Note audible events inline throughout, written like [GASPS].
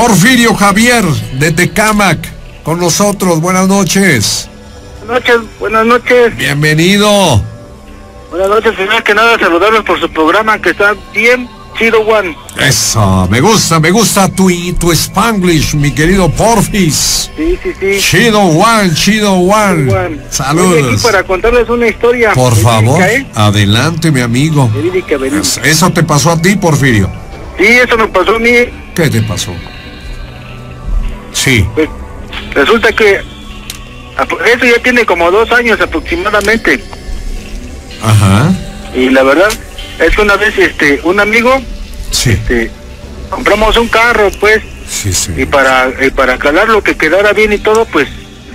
Porfirio Javier, de Tecamac, con nosotros. Buenas noches. Buenas noches, buenas noches. Bienvenido. Buenas noches, primero que nada saludarlos por su programa que está bien chido, Juan. Eso, me gusta, me gusta tu, tu Spanglish, mi querido Porfis. Sí, sí, sí. Chido Juan, chido Juan. Saludos. Estoy aquí para contarles una historia. Por verídica, favor, ¿eh? adelante, mi amigo. Verídica, verídica. Es- Eso te pasó a ti, Porfirio. Sí, eso me pasó a mí. ¿Qué te pasó? Sí. Pues, resulta que eso ya tiene como dos años aproximadamente. Ajá. Y la verdad es que una vez este un amigo Sí. este, compramos un carro, pues, Sí, y sí. para y para calar lo que quedara bien y todo, pues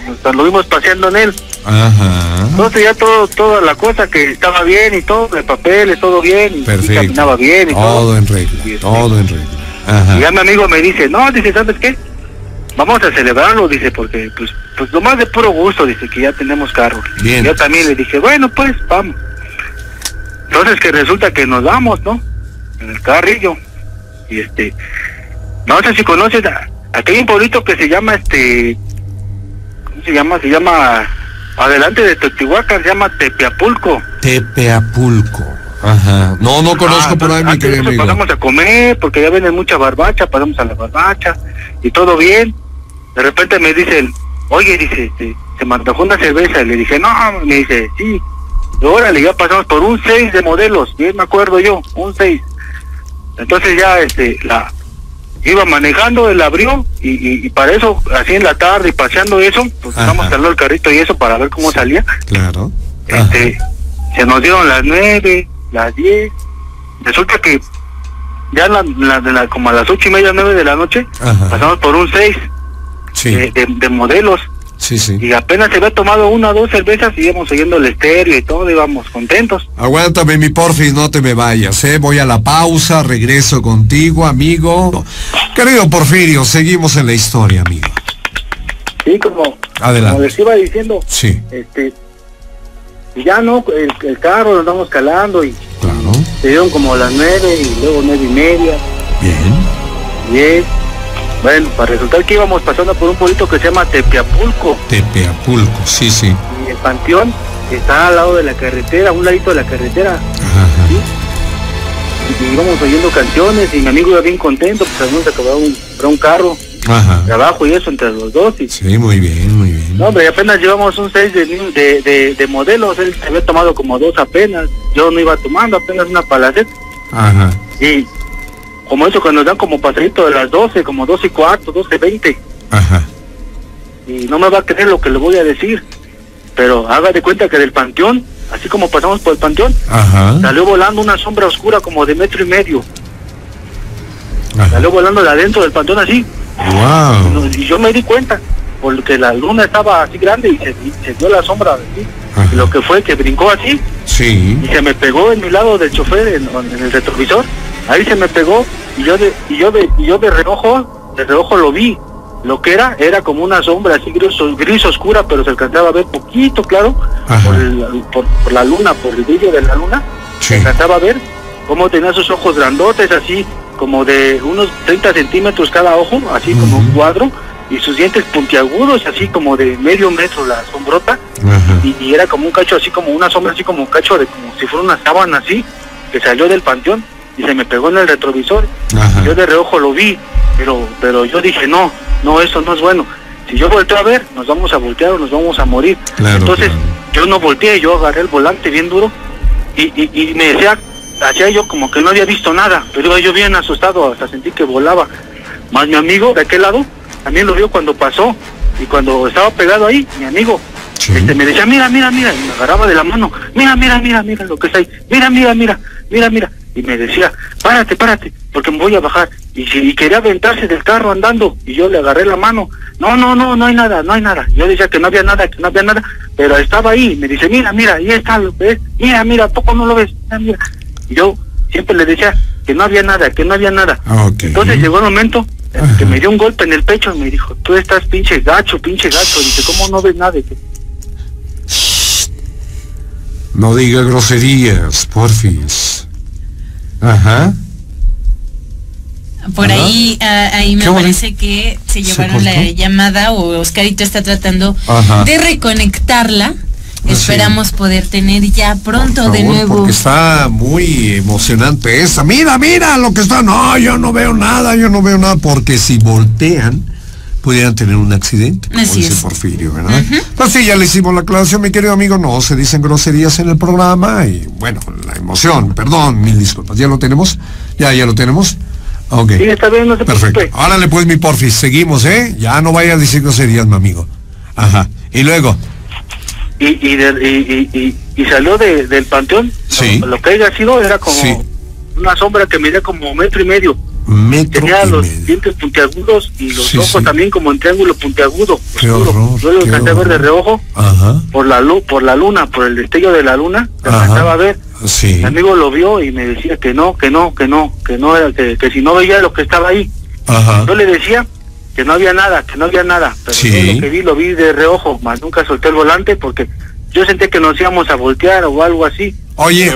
nos anduvimos paseando en él. Ajá. Entonces ya todo, toda la cosa que estaba bien y todo, el papel, todo bien, y, y Perfecto. caminaba bien y todo. Todo en regla. Y, este, Todo en regla. Y Ajá. ya mi amigo me dice, no, dice, ¿sabes qué? Vamos a celebrarlo, dice, porque pues, pues lo más de puro gusto, dice, que ya tenemos carro. Bien. Yo también le dije, bueno, pues, vamos. Entonces que resulta que nos vamos, ¿no? En el carrillo. Y este, no sé si conoces, a- aquí hay un pueblito que se llama, este, ¿cómo se llama? Se llama, adelante de Teotihuacán, se llama Tepeapulco. Tepeapulco. Ajá. No, no conozco Ah, por ahí, mi querido amigo. pasamos a comer porque ya venden mucha barbacha, pasamos a la barbacha y todo bien. De repente me dicen, oye, dice, este, se me antojó una cerveza. Y le dije, no, me dice, sí. Y órale, ya pasamos por un 6 de modelos, bien me acuerdo yo, un 6. Entonces ya, este, la iba manejando, él abrió y, y, y para eso, así en la tarde y paseando eso, pues vamos calando el carrito y eso para ver cómo salía. Claro. Ajá. Este, se nos dieron las nueve, las diez. Resulta que ya la, la- la- como a las ocho y media, nueve de la noche, Ajá. pasamos por un seis Sí. de, de- de modelos Sí, sí. y apenas se había tomado una o dos cervezas y íbamos oyendo el estéreo y todo, íbamos contentos. Aguántame, mi porfis, no te me vayas, ¿eh? Voy a la pausa, regreso contigo, amigo. Querido Porfirio, seguimos en la historia, amigo. Sí, como, como Adelante. les iba diciendo, Sí, este, ya no, el, el carro lo andamos calando y claro. se dieron como las nueve y luego nueve y media. Bien. Bien. Bueno, para resultar que íbamos pasando por un pueblito que se llama Tepeapulco Tepeapulco, sí, sí. y el panteón está al lado de la carretera, a un ladito de la carretera. Ajá. Y íbamos oyendo canciones y mi amigo iba bien contento, pues habíamos acabado un, un carro, Ajá. trabajo y eso entre los dos. Y, Sí, muy bien, muy bien. no, hombre, apenas llevamos un 6 de, ni- de, de, de modelos, él se había tomado como dos apenas, yo no iba tomando apenas una palaceta. Ajá. Y como eso cuando nos dan como pasadito de las 12, como 12 y cuarto, 12, 20. Ajá. y no me va a creer lo que le voy a decir, pero haga de cuenta que del panteón, así como pasamos por el panteón, Ajá. salió volando una sombra oscura como de metro y medio, Ajá. salió volando de adentro del panteón así, Wow. y yo me di cuenta, porque la luna estaba así grande y se, y se vio la sombra así, y lo que fue que brincó así Sí. y se me pegó en mi lado del chofer, en, en el retrovisor, ahí se me pegó y yo de, y yo de, y yo de reojo, de reojo lo vi. Lo que era, era como una sombra así gris, gris oscura, pero se alcanzaba a ver poquito, claro, por, el- por, por la luna, por el brillo de la luna, Sí. se alcanzaba a ver cómo tenía sus ojos grandotes, así como de unos 30 centímetros cada ojo, así como un cuadro, y sus dientes puntiagudos, así como de medio metro la sombrota, y era como un cacho así como una sombra así como un cacho de como si fuera una sábana así que salió del panteón y se me pegó en el retrovisor Ajá. yo de reojo lo vi pero pero yo dije no no eso no es bueno si yo volteo a ver nos vamos a voltear o nos vamos a morir Claro, entonces claro. yo no volteé yo agarré el volante bien duro y, y, y me decía hacía yo como que no había visto nada pero yo bien asustado hasta sentí que volaba más mi amigo de aquel lado también lo vio cuando pasó y cuando estaba pegado ahí mi amigo Sí. este, me decía, mira, mira, mira, y me agarraba de la mano, mira, mira, mira, mira lo que está ahí, mira, mira, mira, mira, mira, y me decía, párate, párate, porque me voy a bajar, y, si, y quería aventarse del carro andando, y yo le agarré la mano, no, no, no, no hay nada, no hay nada, yo decía que no había nada, que no había nada, pero estaba ahí, me dice, mira, mira, ahí está, ¿lo ves? Mira, mira, ¿a poco no lo ves? Mira, mira, y yo siempre le decía que no había nada, que no había nada, Ah, Ok. entonces llegó el momento en Ajá. que me dio un golpe en el pecho y me dijo, tú estás pinche gacho, pinche gacho. Dice, ¿cómo no ves nada? Dice, No diga groserías, porfis. Ajá. Por Ajá. ahí, ah, ahí me bonito. parece que se ¿Se llevaron la llamada o Oscarito está tratando Ajá. de reconectarla. Esperamos poder tener ya pronto de nuevo. Porque está muy emocionante esa. Mira, mira lo que está. No, yo no veo nada, yo no veo nada. Porque si voltean, pudieran tener un accidente, como Así dice es. Porfirio, ¿verdad? Pues sí, ya le hicimos la aclaración, mi querido amigo. No se dicen groserías en el programa. Y bueno, la emoción, perdón, mil disculpas. ¿Ya lo tenemos? Ya, ya lo tenemos. Ok. Sí, está bien, no se Perfecto. preocupe. Árale pues mi porfis, seguimos, ¿eh? Ya no vayas a decir groserías, mi amigo. Ajá. Y luego, Y, y, de- y, y, y- y salió de, del panteón. Sí. Lo, lo que haya sido era como Sí. una sombra que medía como metro y medio. Metro Tenía los medio. dientes puntiagudos y los Sí, ojos sí. también como en triángulo puntiagudo. Qué oscuro. horror, Yo lo alcancé a ver de reojo Ajá. por la luz, por la luna, por el destello de la luna. Ajá. alcanzaba a ver. Sí. Mi amigo lo vio y me decía que no, que no, que no, que no era, que, que si no veía lo que estaba ahí. Ajá. Yo le decía que no había nada, que no había nada. Pero Sí. lo que vi, lo vi de reojo, más nunca solté el volante porque yo sentí que nos íbamos a voltear o algo así. Oye,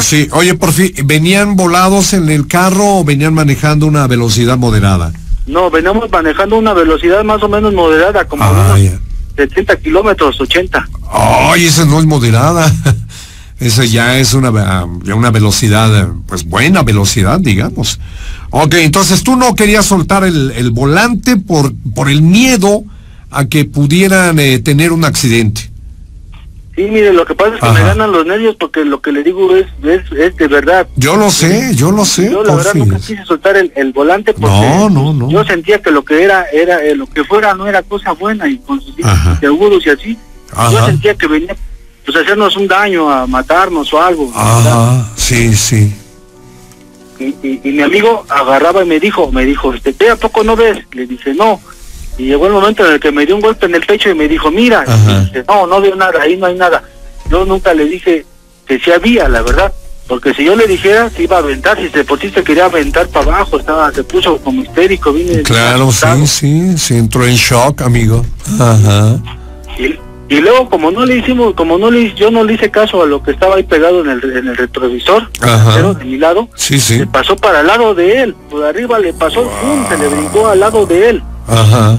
sí, oye, por fin, ¿venían volados en el carro o venían manejando una velocidad moderada? no, veníamos manejando una velocidad más o menos moderada, como Ah, unos ya. 70 kilómetros, 80. Ay, esa no es moderada. [LAUGHS] Esa ya es una, ah, ya una velocidad, eh, pues buena velocidad, digamos. Ok, entonces tú no querías soltar el, el volante por, por el miedo a que pudieran eh, tener un accidente. Sí, mire, lo que pasa es que Ajá. me ganan los nervios porque lo que le digo es, es, es de verdad. Yo lo sé, yo lo sé. Yo la verdad nunca quise soltar el, el volante porque No, no, no. yo sentía que lo que era, era eh, lo que fuera no era cosa buena y con sus Ajá. agudos y así. Yo sentía que venía pues a hacernos un daño, a matarnos o algo. Ajá, sí, sí. Y, y- y mi amigo agarraba y me dijo, me dijo, este, ¿te a poco no ves? Le dije, no. Y llegó el momento en el que me dio un golpe en el pecho y me dijo, mira, y no, no veo nada, ahí no hay nada. Yo nunca le dije que sí había, la verdad. Porque si yo le dijera, se iba a aventar, si de por sí se quería aventar para abajo, estaba, se puso como histérico, vine Claro, sí, sí, sí, entró en shock, amigo. Ajá. Y, y luego como no le hicimos, como no le yo no le hice caso a lo que estaba ahí pegado en el, en el retrovisor, Ajá. de mi lado, Sí, sí. se pasó para el lado de él, por arriba le pasó, ¡pum! se le brincó al lado de él. Ajá.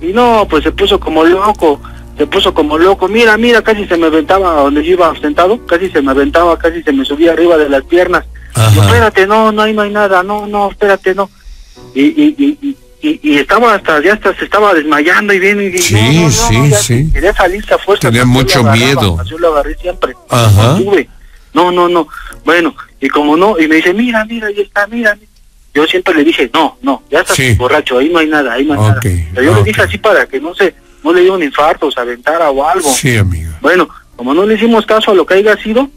Y no, pues se puso como loco, se puso como loco, mira, mira, casi se me aventaba donde yo iba sentado, casi se me aventaba, casi se me subía arriba de las piernas. Ajá. Yo, espérate, no, no, ahí no hay nada, no, no, espérate, no. Y, y, y, y, y- y estaba hasta, ya hasta se estaba desmayando y bien, y Sí, no, no, no, sí, ya sí. Quería salirse a fuerza. Tenía yo mucho agarraba, miedo. Yo lo agarré siempre. Ajá. No, no, no. Bueno, y como no, y me dice, mira, mira, ahí está, mira. mira. Yo siempre le dije, no, no, ya estás Sí. borracho, ahí no hay nada, ahí no hay nada. Pero yo le dije así para que no se, no le diera un infarto, se aventara o algo. Sí, amigo. Bueno, como no le hicimos caso a lo que haya sido,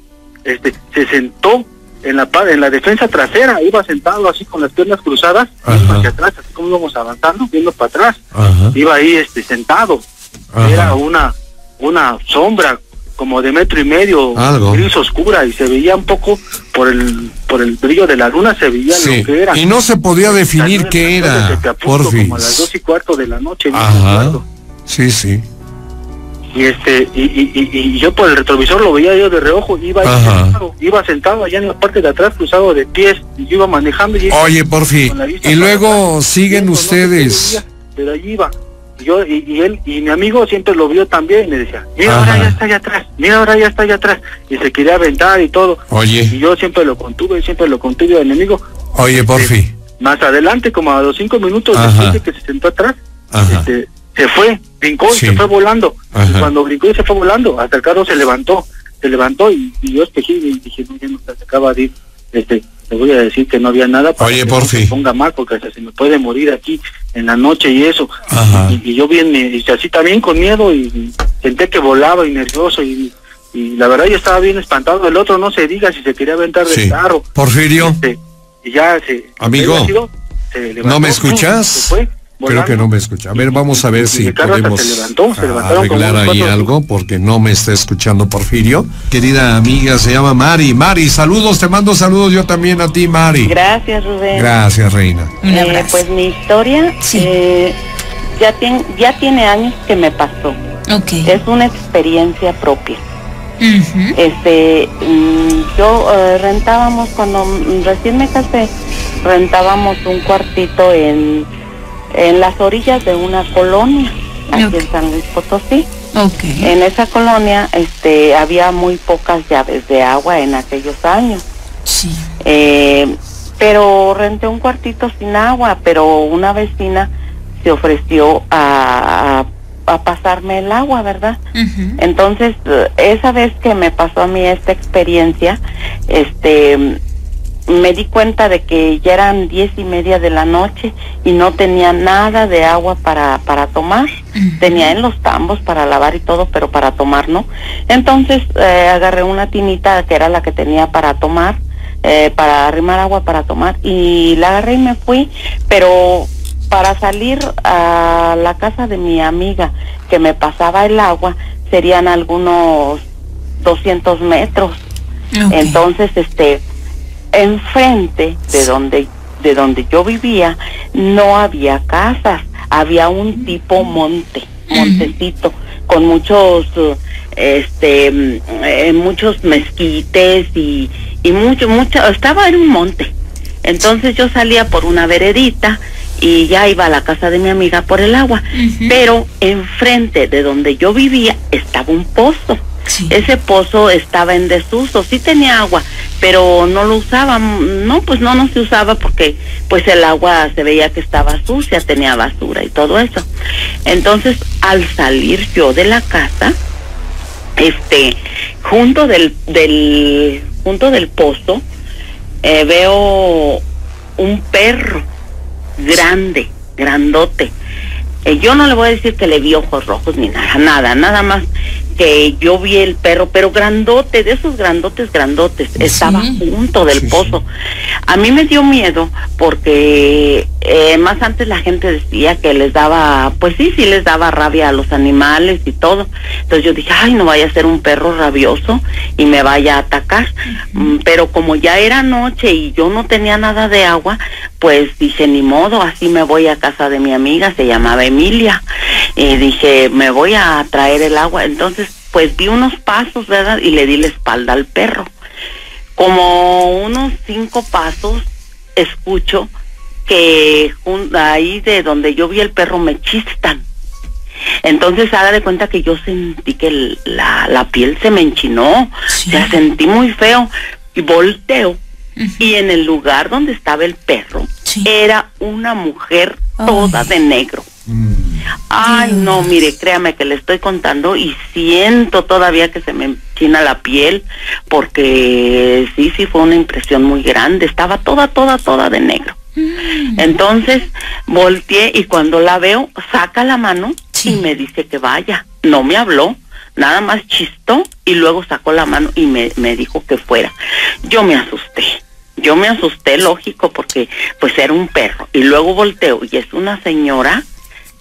este, se sentó en la en la defensa trasera, iba sentado así con las piernas cruzadas, hacia atrás, así como íbamos avanzando, viendo para atrás, Ajá. iba ahí este sentado, Ajá. era una una sombra como de metro y medio, Algo. gris oscura y se veía un poco por el por el brillo de la luna se veía Sí. lo que era. Y no se podía definir qué era, Acapulco, Porfis. Como a las dos y cuarto de la noche. no Ajá. Sí, sí. y este y, y, y, y yo por el retrovisor lo veía yo de reojo iba sentado, iba sentado allá en la parte de atrás cruzado de pies y yo iba manejando y Oye, la vista y luego atrás, siguen viendo, no ustedes. veía, pero allí iba yo y, y él y mi amigo siempre lo vio también y me decía mira ahora ya está allá atrás mira ahora ya está allá atrás y se quería aventar y todo y Oye, yo siempre lo contuve siempre lo contuve al enemigo oye, Porfi. más adelante como a los cinco minutos Ajá. después de que se sentó atrás este, se fue, brincó y se fue volando. Y cuando brincó y se fue volando, hasta el carro se levantó, se levantó y, y yo espejé y dije, no, ya no se acaba de ir. Este, le voy a decir que no había nada para Oye, que se ponga mal porque hasta se me puede morir aquí en la noche y eso. Y, y yo bien, me- y así también con miedo y, senté que volaba y nervioso y, y la verdad yo estaba bien espantado. El otro no se diga si se quería aventar del Sí. carro. Porfirio, Este, y ya se... Amigo, se levantó, ¿no me escuchas? se fue creo que no me escucha. A ver, vamos a ver Y si podemos se levantó, se levantaron como arreglar ahí algo porque no me está escuchando Porfirio. Querida amiga, se llama Mari. Mari, saludos, te mando saludos yo también a ti, Mari. Gracias, Rubén. Gracias, reina. Eh, pues mi historia Sí. eh, ya, tien- ya tiene años que me pasó. Ok. Es una experiencia propia. Este, mm, yo eh, rentábamos cuando recién me casé, rentábamos un cuartito en, en las orillas de una colonia, aquí en San Luis Potosí. Ok. En esa colonia este, había muy pocas llaves de agua en aquellos años. Sí. Eh, pero renté un cuartito sin agua, pero una vecina se ofreció a, a, a pasarme el agua, ¿verdad? Ujú. Entonces, eh, esa vez que me pasó a mí esta experiencia, este, me di cuenta de que ya eran diez y media de la noche y no tenía nada de agua para, para tomar. Tenía en los tambos para lavar y todo, pero para tomar no. Entonces, eh, agarré una tinita que era la que tenía para tomar, eh, para arrimar agua para tomar y la agarré y me fui, pero para salir a la casa de mi amiga que me pasaba el agua serían algunos 200 metros. Entonces, este, enfrente de donde de donde yo vivía no había casas, había un tipo monte, montecito con muchos este eh, muchos mezquites y y mucho mucho estaba en un monte. Entonces yo salía por una veredita y ya iba a la casa de mi amiga por el agua, pero enfrente de donde yo vivía estaba un pozo. Ese pozo estaba en desuso, sí tenía agua, pero no lo usaba, no, pues no, no se usaba porque pues el agua se veía que estaba sucia, tenía basura y todo eso. Entonces, al salir yo de la casa, este, junto del, del, junto del pozo, eh, veo un perro grande, grandote. Eh, yo no le voy a decir que le vi ojos rojos ni nada, nada, nada más que yo vi el perro, pero grandote, de esos grandotes, grandotes, estaba junto del Sí, sí. pozo. A mí me dio miedo porque eh, más antes la gente decía que les daba, pues sí, sí les daba rabia a los animales y todo. Entonces yo dije, ay, no vaya a ser un perro rabioso y me vaya a atacar. Mm, Pero como ya era noche y yo no tenía nada de agua, pues dije, ni modo, así me voy a casa de mi amiga, se llamaba Emilia. Y dije, me voy a traer el agua. Entonces, pues vi unos pasos, ¿verdad? Y le di la espalda al perro. Como unos cinco pasos, escucho que ahí de donde yo vi el perro me chistan. Entonces haga de cuenta que yo sentí que la, la piel se me enchinó, Sí. sea, sentí muy feo y volteo y en el lugar donde estaba el perro Sí. era una mujer toda Ay. de negro. Mm. Ay, Dios. no, mire, créame que le estoy contando y siento todavía que se me enchina la piel porque sí, sí fue una impresión muy grande. Estaba toda, toda, toda de negro. Entonces volteé y cuando la veo, saca la mano Sí. y me dice que vaya. No me habló, nada más chistó y luego sacó la mano y me, me dijo que fuera. Yo me asusté. Yo me asusté, lógico, porque pues era un perro. Y luego volteo y es una señora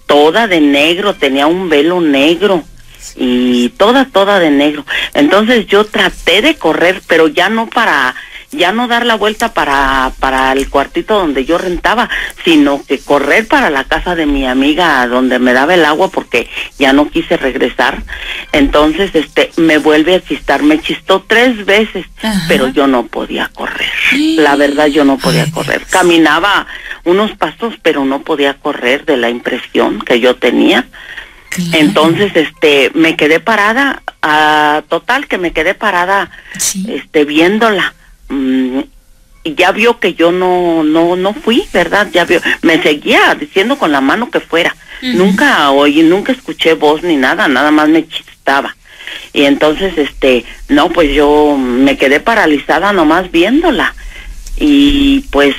toda de negro, tenía un velo negro y toda, toda de negro. Entonces yo traté de correr, pero ya no para, ya no dar la vuelta para, para el cuartito donde yo rentaba, sino que correr para la casa de mi amiga donde me daba el agua porque ya no quise regresar. Entonces, este, me vuelve a chistar, me chistó tres veces, Ajá. pero yo no podía correr. La verdad, yo no podía Ay, correr. Dios. Caminaba unos pasos, pero no podía correr de la impresión que yo tenía. Claro. Entonces, este, me quedé parada, ah, total que me quedé parada, Sí. este, viéndola. Mm, y ya vio que yo no, no, no fui, ¿verdad? Ya vio, me seguía diciendo con la mano que fuera. Nunca oí, nunca escuché voz ni nada, nada más me chistaba. Y entonces, este, no, pues yo me quedé paralizada nomás viéndola. Y pues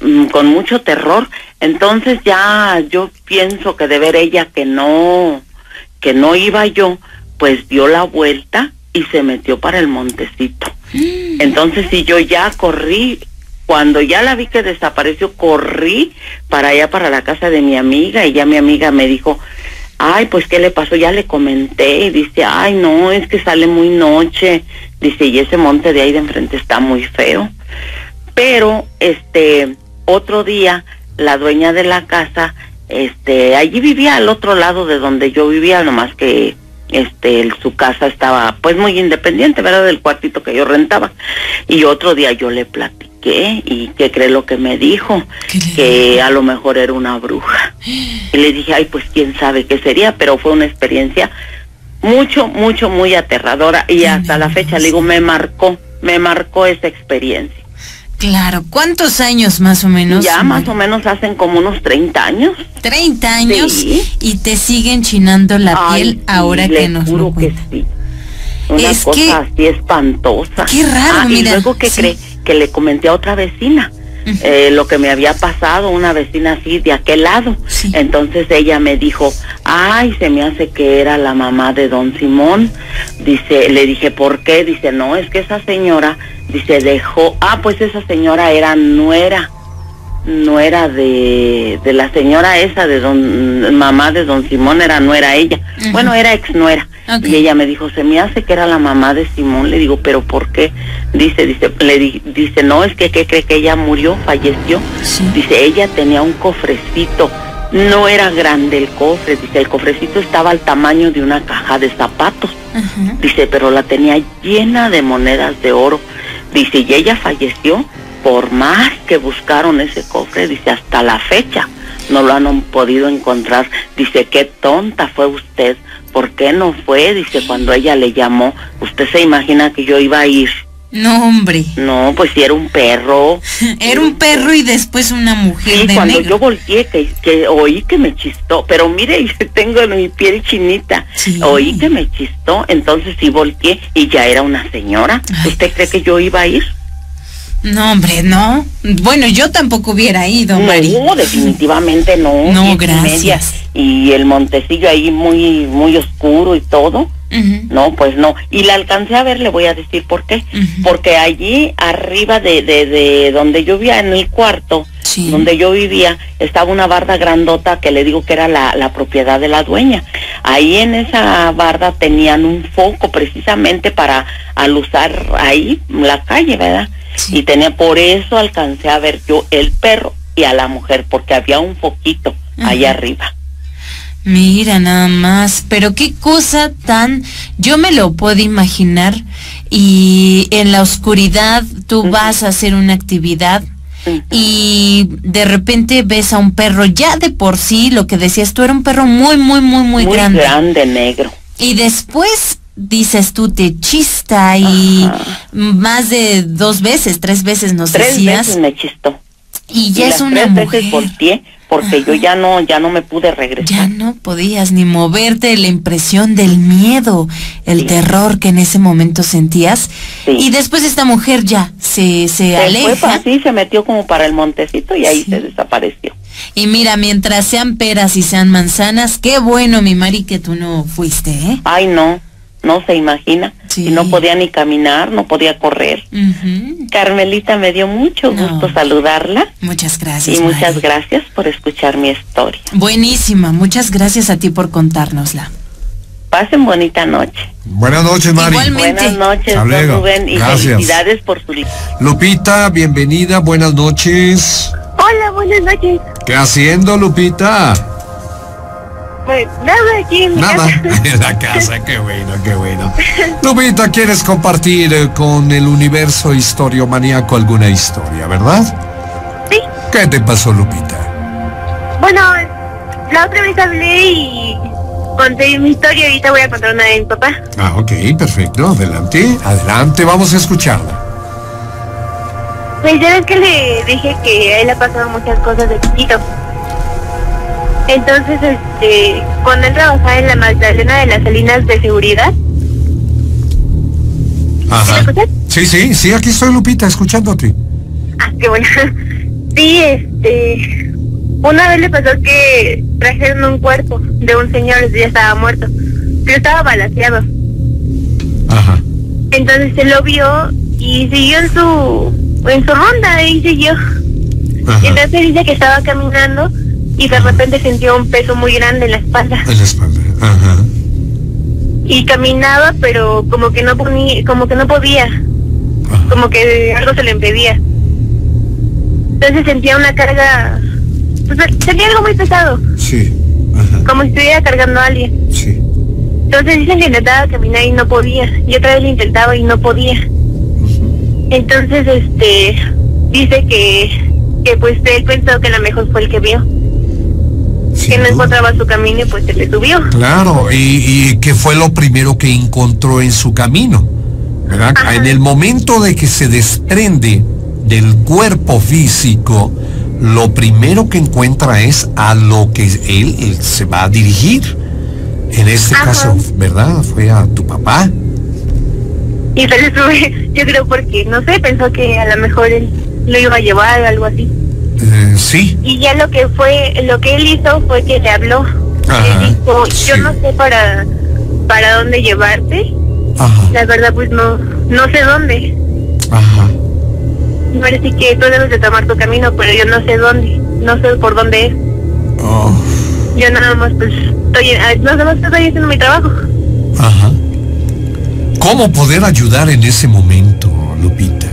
mm, con mucho terror. Entonces ya yo pienso que de ver ella que no, que no iba yo, pues dio la vuelta y se metió para el montecito. [GASPS] Entonces si yo ya corrí, cuando ya la vi que desapareció, corrí para allá, para la casa de mi amiga, y ya mi amiga me dijo, ay, pues qué le pasó, ya le comenté, y dice, ay, no, es que sale muy noche, dice, y ese monte de ahí de enfrente está muy feo. Pero, este, otro día, la dueña de la casa, este, allí vivía al otro lado de donde yo vivía, nomás que, este, el- su casa estaba, pues, muy independiente, ¿verdad? Del cuartito que yo rentaba. Y otro día yo le platiqué qué? ¿Y qué cree lo que me dijo? ¿Qué le Que a lo mejor era una bruja. Y le dije, ay, pues quién sabe qué sería, pero fue una experiencia mucho, mucho, muy aterradora. Y hasta la fecha, le digo, me marcó, me marcó esa experiencia. Claro, ¿cuántos años más o menos? Ya más o menos hacen como unos 30 años. 30 años Sí. y te siguen chinando la Ay, piel ahora que nos juro lo que sí. Una Es cosa que- así espantosa. Qué raro, Ah, mira, Y luego que cree que le comenté a otra vecina eh, lo que me había pasado, una vecina así de aquel lado. Sí. Entonces ella me dijo, ay, se me hace que era la mamá de don Simón. Dice, le dije, ¿por qué? Dice, no, es que esa señora, dice, dejó, ah, pues esa señora era nuera nuera de, de la señora esa de don mamá de don Simón era nuera ella. Bueno era ex nuera. Y ella me dijo se me hace que era la mamá de Simón le digo pero por qué dice dice le di- dice no es que ¿qué cree que ella murió falleció Sí. dice ella tenía un cofrecito no era grande el cofre dice el cofrecito estaba al tamaño de una caja de zapatos. Dice, pero la tenía llena de monedas de oro. Dice, y ella falleció por más que buscaron ese cofre, dice, hasta la fecha no lo han podido encontrar. Dice, qué tonta fue usted. ¿Por qué no fue? Dice, cuando ella le llamó, usted se imagina que yo iba a ir. No, hombre. No, pues si era un perro. [LAUGHS] Era un perro y después una mujer Sí, de cuando negro. yo volteé, que, que oí que me chistó, pero mire, [LAUGHS] tengo mi piel chinita, Sí. oí que me chistó, entonces sí volteé y ya era una señora. Ay. ¿Usted cree que yo iba a ir? No, hombre, no. Bueno, yo tampoco hubiera ido, Mari. No, definitivamente no. [LAUGHS] No, y gracias. media, Y el montecillo ahí muy, muy oscuro y todo. No, pues no. Y la alcancé a ver, le voy a decir por qué. Porque allí arriba de, de, de donde yo vivía, en el cuarto, Sí. donde yo vivía, estaba una barda grandota que le digo que era la, la propiedad de la dueña. Ahí en esa barda tenían un foco precisamente para alusar ahí la calle, ¿verdad? Sí. Y tenía, por eso alcancé a ver yo el perro y a la mujer, porque había un foquito ahí Ajá. arriba. Mira nada más, pero qué cosa tan, yo me lo puedo imaginar y en la oscuridad tú vas a hacer una actividad y de repente ves a un perro, ya de por sí lo que decías tú era un perro muy, muy, muy, muy, Muy grande. grande, negro. Y después dices tú te chista y Ajá. más de dos veces, tres veces nos Tres decías veces me chistó. y ya Y es las una tres mujer. veces volteé porque yo ya no ya no me pude regresar. Ya no podías ni moverte, la impresión del miedo, el Sí. terror que en ese momento sentías. Sí. Y después esta mujer ya se, se Se fue aleja. así, se metió como para el montecito y ahí Sí. se desapareció. Y mira, mientras sean peras y sean manzanas, qué bueno, mi Mari, que tú no fuiste, ¿eh? Ay, no, no se imagina. Sí. Y no podía ni caminar, no podía correr. Carmelita, me dio mucho No. gusto saludarla Muchas gracias. y muchas gracias por escuchar mi historia. Buenísima, muchas gracias a ti por contárnosla. Pasen bonita noche. Buenas noches, Mari. Igualmente. Buenas noches, Hasta don luego. Rubén, y Gracias. felicidades por su Lupita, bienvenida, buenas noches. Hola, buenas noches. ¿Qué haciendo, Lupita? Pues nada, aquí en mi Nada, casa. [LAUGHS] en la casa, qué bueno, qué bueno. Lupita, ¿quieres compartir eh, con el universo historiomaníaco alguna historia, verdad? Sí. ¿Qué te pasó, Lupita? Bueno, la otra vez hablé y conté mi historia. Ahorita voy a contar una de mi papá. Ah, ok, perfecto, adelante, adelante, vamos a escucharla. Pues ya ves que le dije que a él ha pasado muchas cosas de chiquito. Entonces, este, cuando él trabajaba en la Magdalena de las Salinas de Seguridad, Ajá. Sí, sí, sí, aquí estoy, Lupita, escuchándote. ah, qué bueno. [LAUGHS] Sí, este, una vez le pasó que trajeron un cuerpo de un señor, ese ya estaba muerto, pero estaba balanceado. Ajá. Entonces se lo vio y siguió en su en su ronda ahí siguió. Ajá. Entonces dice que estaba caminando y de repente sintió un peso muy grande en la espalda En la espalda. Ajá. y caminaba pero como que no ponía, como que no podía, Ajá. como que algo se le impedía. Entonces sentía una carga, pues, sentía algo muy pesado, Sí. Ajá. como si estuviera cargando a alguien. Sí. Entonces dicen que intentaba caminar y no podía, y otra vez lo intentaba y no podía. Entonces, este, dice que, que pues él pensó que a lo mejor fue el que vio, que no encontraba su camino y pues se le subió. Claro, y, y que fue lo primero que encontró en su camino. ¿verdad? Ajá. En el momento de que se desprende del cuerpo físico, lo primero que encuentra es a lo que él, él se va a dirigir. En este Ajá. caso, ¿verdad? Fue a tu papá. Y se le sube, [LAUGHS] yo creo porque, no sé, pensó que a lo mejor él lo iba a llevar o algo así. Eh, sí. Y ya lo que fue, lo que él hizo fue que le habló. Ajá, le dijo, yo sí. no sé para, para dónde llevarte. Ajá. La verdad, pues no, no sé dónde. Ajá. Parece que tú debes de tomar tu camino, pero yo no sé dónde. No sé por dónde es. Oh, Yo nada más, pues, estoy, ah, nada más estoy haciendo mi trabajo. ajá. ¿Cómo poder ayudar en ese momento, Lupita?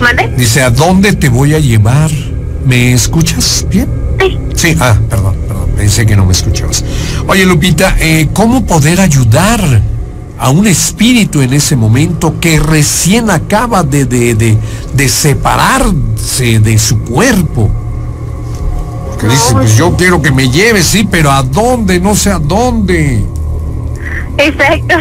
¿Mande? Dice, ¿a dónde te voy a llevar? ¿Me escuchas bien? Sí. Sí, ah, perdón, perdón, pensé que no me escuchabas. Oye, Lupita, eh, ¿cómo poder ayudar a un espíritu en ese momento que recién acaba de, de, de, de separarse de su cuerpo? Que dice, pues yo quiero que me lleves, sí, pero ¿a dónde? No sé a dónde. Exacto.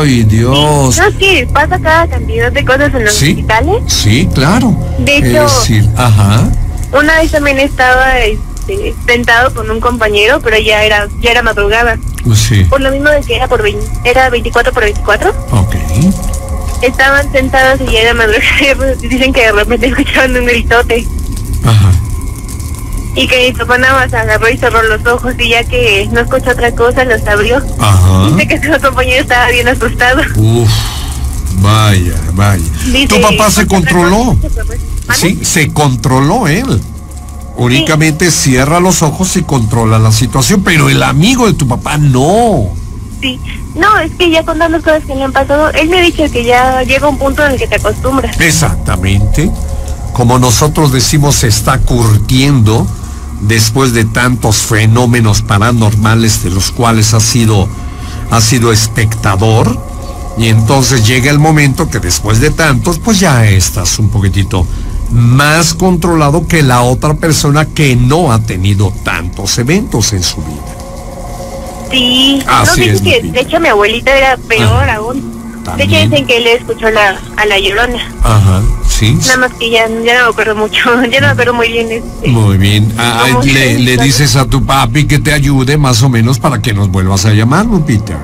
Ay, Dios. No, es que pasa cada cantidad de cosas en los Sí, hospitales. sí, claro. De Es hecho- decir, ajá. Una vez también estaba este, sentado con un compañero, pero ya era ya era madrugada. Sí, Por lo mismo de que era por 20 era 24 por 24. ok. Estaban sentados y ya era madrugada. pues, [LAUGHS] Dicen que de repente escuchaban un gritote. Ajá. Y que mi papá nada más agarró y cerró los ojos y ya que no escuchó otra cosa, los abrió. Ajá. Dice que su compañero estaba bien asustado. Uf, vaya, vaya. Dice, ¿Tu papá se "Escucha otra controló? [LAUGHS] cosa". ¿Mande? Sí, se controló él. Únicamente cierra los ojos y controla la situación, pero el amigo de tu papá no. Sí. No, es que ya con tantas cosas que le han pasado, él me ha dicho que ya llega un punto en el que te acostumbras. Exactamente. Como nosotros decimos, se está curtiendo después de tantos fenómenos paranormales de los cuales ha sido, ha sido espectador. Y entonces llega el momento que después de tantos, pues ya estás un poquitito más controlado que la otra persona que no ha tenido tantos eventos en su vida. Sí, Así no, es, que de hecho mi abuelita era peor aún. De hecho dicen que él escuchó la, a la llorona. Ajá, sí. Nada más que ya, ya no me acuerdo mucho, [LAUGHS] ya no me acuerdo muy bien. Este. Muy bien. Ah, ¿Cómo le, le dice? dices a tu papi que te ayude más o menos para que nos vuelvas a llamar, Lupita.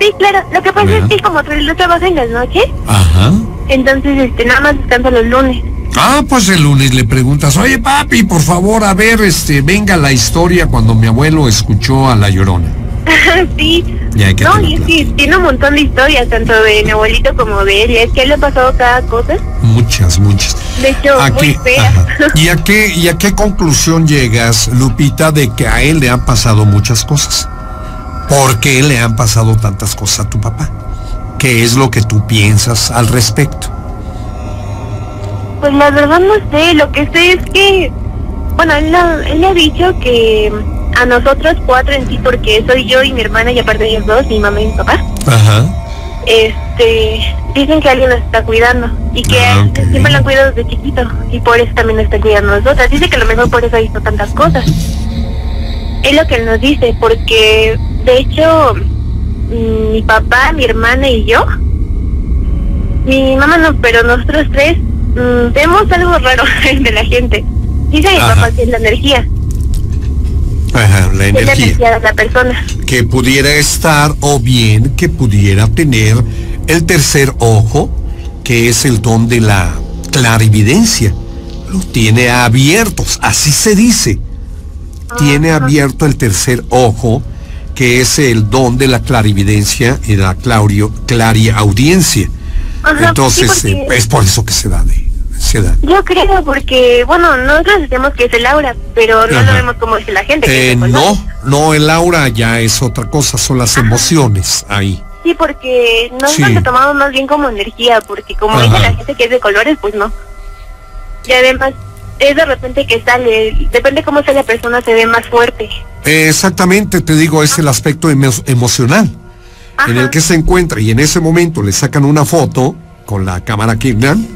Sí, claro, lo que pasa es que como él no trabaja en las noches, Ajá. entonces este nada más descansa los lunes. Ah, pues el lunes le preguntas, oye papi, por favor, a ver, este, venga la historia cuando mi abuelo escuchó a la llorona. [LAUGHS] sí. Ya no, y platique. tiene un montón de historias, tanto de mi abuelito como de él, es que él le ha pasado cada cosa. Muchas, muchas. De hecho, ¿A muy qué, fea. ajá. [LAUGHS] ¿Y, a qué, ¿Y a qué conclusión llegas, Lupita, de que a él le han pasado muchas cosas? ¿Por qué le han pasado tantas cosas a tu papá? ¿Qué es lo que tú piensas al respecto? Pues la verdad no sé, lo que sé es que, bueno, él, él le ha dicho que a nosotros cuatro en sí, porque soy yo y mi hermana y aparte de ellos dos, mi mamá y mi papá, Ajá. este, dicen que alguien nos está cuidando y que Ah, siempre lo han cuidado desde chiquito y por eso también nos está cuidando a nosotras. Dice que a lo mejor por eso ha visto tantas cosas. Es lo que él nos dice, porque de hecho mm, mi papá, mi hermana y yo, mi mamá no, pero nosotros tres mm, vemos algo raro [LAUGHS] de la gente. Dice mi papá que es la energía, Ajá, la que es la energía. de la persona. que pudiera estar o bien que pudiera tener el tercer ojo, que es el don de la clarividencia. Lo tiene abiertos, así se dice. Tiene abierto el tercer ojo, que es el don de la clarividencia y la claurio, clariaudiencia. Ajá, Entonces, sí, porque- eh, es por eso que se da. De, se da. Yo creo porque, bueno, nosotros decimos que es el aura, pero no Ajá. sabemos cómo dice la gente. que Eh, no, no, el aura ya es otra cosa, son las emociones ahí. Sí, porque nosotros Sí. lo tomamos más bien como energía, porque como Ajá. dice la gente que es de colores, pues no. Y además, es de repente que sale, depende cómo sea la persona, se ve más fuerte. Eh, Exactamente, te digo, es el aspecto emo- emocional en el que se encuentra y en ese momento le sacan una foto con la cámara Kirnan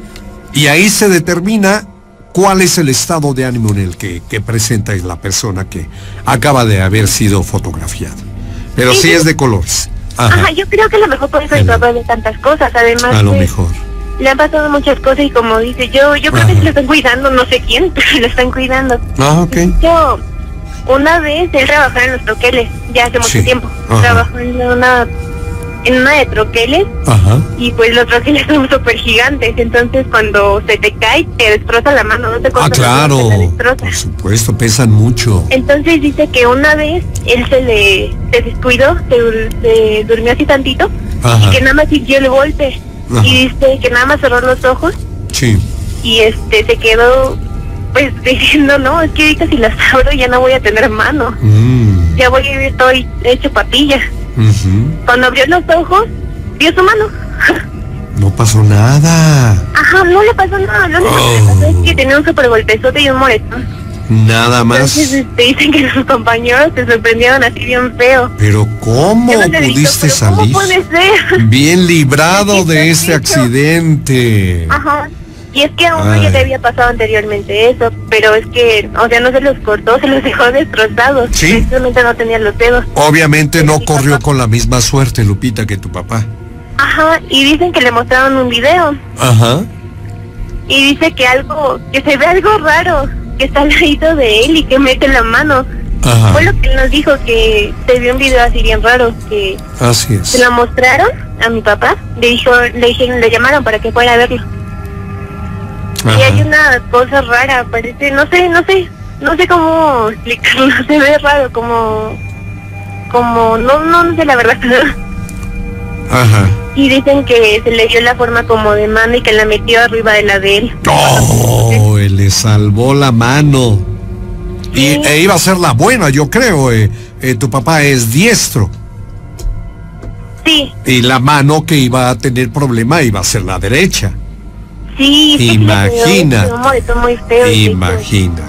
y ahí se determina ¿cuál es el estado de ánimo en el que, que presenta la persona que acaba de haber sido fotografiada? Pero sí, Sí, es de colores. Ajá, Ajá. yo creo que a lo mejor por eso Ajá. papá ve tantas cosas, además A lo pues, mejor. le han pasado muchas cosas y como dice, yo yo creo Ajá. que lo están cuidando, no sé quién, [LAUGHS] pero lo están cuidando. Ah, ok. Yo, una vez él trabajaba en los troqueles, ya hace mucho Sí. tiempo, trabajó en una, en una de troqueles Ajá. y pues los troqueles [LAUGHS] son súper gigantes, entonces cuando se te cae te destroza la mano, no te Ah, claro. te. Por supuesto, pesan mucho. Entonces dice que una vez él se le se descuidó, se, dur- se durmió así tantito Ajá. y que nada más sintió el golpe Ajá. y dice que nada más cerró los ojos Sí. y este se quedó pues [LAUGHS] diciendo no es que ahorita si las abro ya no voy a tener mano Mm, ya voy a estoy hecho papilla ujú. cuando abrió los ojos vio su mano No pasó nada. ajá no le pasó nada lo único que le pasó es que tenía un super golpezote y un moretón Nada más. entonces este, dicen que sus compañeros se sorprendieron así bien feo Pero ¿cómo no visto, pudiste salir? ¿Cómo puede ser? Bien librado [LAUGHS] de este accidente. Ajá. Y es que a uno Ay. ya le había pasado anteriormente eso, pero es que, o sea, no se los cortó, se los dejó [LAUGHS] destrozados. Sí. Simplemente no tenía los dedos. Obviamente no corrió papá. con la misma suerte, Lupita, que tu papá. Ajá, y dicen que le mostraron un video Ajá. y dice que algo, que se ve algo raro, que está al ladito de él y que mete la mano. Ajá. Fue lo que él nos dijo, que se vio un video así bien raro, que Así es. se lo mostraron a mi papá, le dijo, le dijeron, le llamaron para que fuera a verlo. Y hay una cosa rara, parece, no sé, no sé, no sé cómo [LAUGHS] explicarlo, se ve raro, como, como, no, no, no sé la verdad. Ajá. Y dicen que se le dio la forma como de mano y que la metió arriba de la de él. Oh, él le salvó la mano. Y e iba a ser la buena, yo creo. eh, eh, tu papá es diestro. Sí, Y la mano que iba a tener problema iba a ser la derecha. Sí, muy feo. y- Imagínate.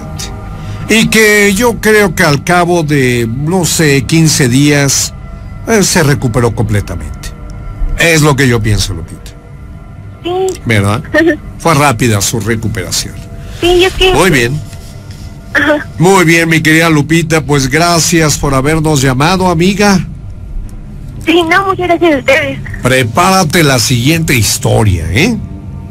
Y que yo creo que al cabo de, no sé, 15 días, eh, se recuperó completamente. Es lo que yo pienso, Lupita. Sí, ¿Verdad? [LAUGHS] Fue rápida su recuperación. sí, y es que... Muy bien. Ajá. Muy bien, mi querida Lupita, pues gracias por habernos llamado, amiga. Sí, no, muchas gracias a ustedes. Prepárate la siguiente historia, ¿eh?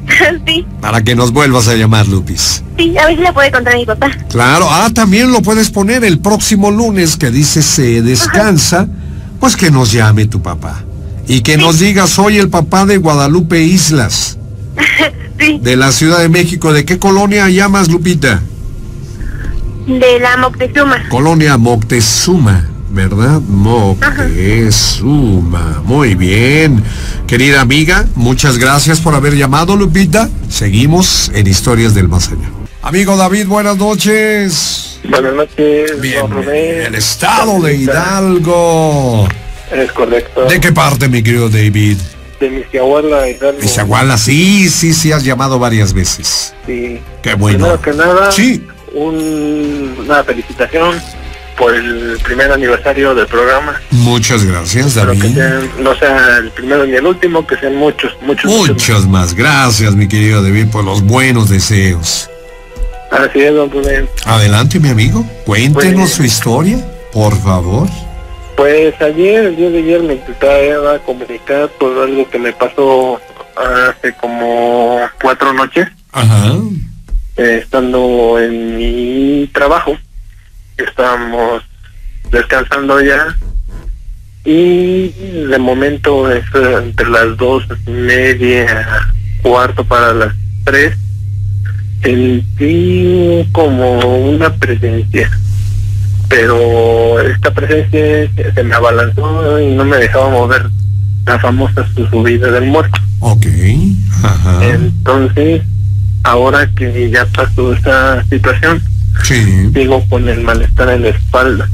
[LAUGHS] sí, Para que nos vuelvas a llamar, Lupis. sí, a ver si le puede contar a mi papá. Claro, ah, también lo puedes poner el próximo lunes que dice se descansa, pues que nos llame tu papá. Y que nos diga, soy el papá de Guadalupe Islas, [LAUGHS] sí, de la Ciudad de México. ¿De qué colonia llamas, Lupita? de la Moctezuma. Colonia Moctezuma, ¿verdad? Moctezuma. Muy bien. Querida amiga, muchas gracias por haber llamado, Lupita. Seguimos en Historias del Más Allá. Amigo David, buenas noches. Buenas noches, Bien, el estado de Hidalgo. Es correcto. ¿De qué parte, mi querido David? De Misiahuala, Hidalgo. Misahuala, sí, sí, sí, has llamado varias veces. Sí. Qué bueno. Primero que nada, Sí. un- una felicitación por el primer aniversario del programa. Muchas gracias, que David. sean- no sea el primero ni el último, que sean muchos, muchos, Muchas más gracias, mi querido David, por los buenos deseos. Así es, don Rubén. Adelante, mi amigo. Cuéntenos Pues- su historia, por favor. Pues ayer, el día de ayer me intentaba comunicar por algo que me pasó hace como cuatro noches. Ajá. eh, estando en mi trabajo. Estábamos descansando ya. Y de momento es eh, entre las dos media, cuarto para las tres. Sentí como una presencia. Pero esta presencia se- me abalanzó y no me dejaba mover la famosa su subida del muerto. Ok. Ajá. Entonces, ahora que ya pasó esa situación, Sí. sigo con el malestar en la espalda.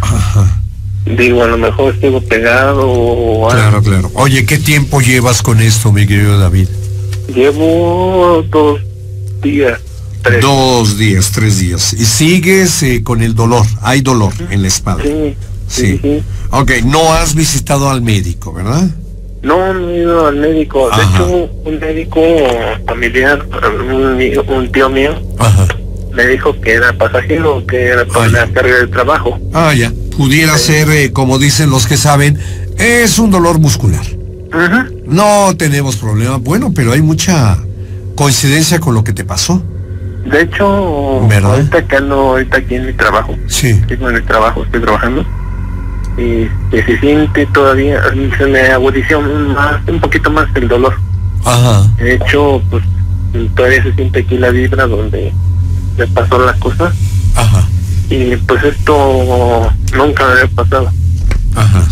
Ajá. Digo, a lo mejor sigo pegado o algo. Claro, claro. Oye, ¿qué tiempo llevas con esto, mi querido David? Llevo dos días, tres. Dos días, tres días. Y sigues eh, con el dolor. Hay dolor en la espalda. Sí, sí, Sí. Ok, no has visitado al médico, ¿verdad? No, no he ido al médico. De hecho, un médico familiar, un, tío mío, Ajá. Me dijo que era pasajero, que era por Ay. la carga de trabajo. Ah, ya. Pudiera ser, eh, como dicen los que saben, es un dolor muscular. Ajá. No tenemos problema. Bueno, pero hay mucha coincidencia con lo que te pasó. De hecho, ¿Verdad? ahorita que ando ahorita aquí en mi trabajo, Sí. Sigo en el trabajo, estoy trabajando. Y que se siente todavía, se me agudizó más, un poquito más el dolor. Ajá. De hecho, pues todavía se siente aquí la vibra donde me pasó la cosa. Ajá. Y pues esto nunca me había pasado. Ajá.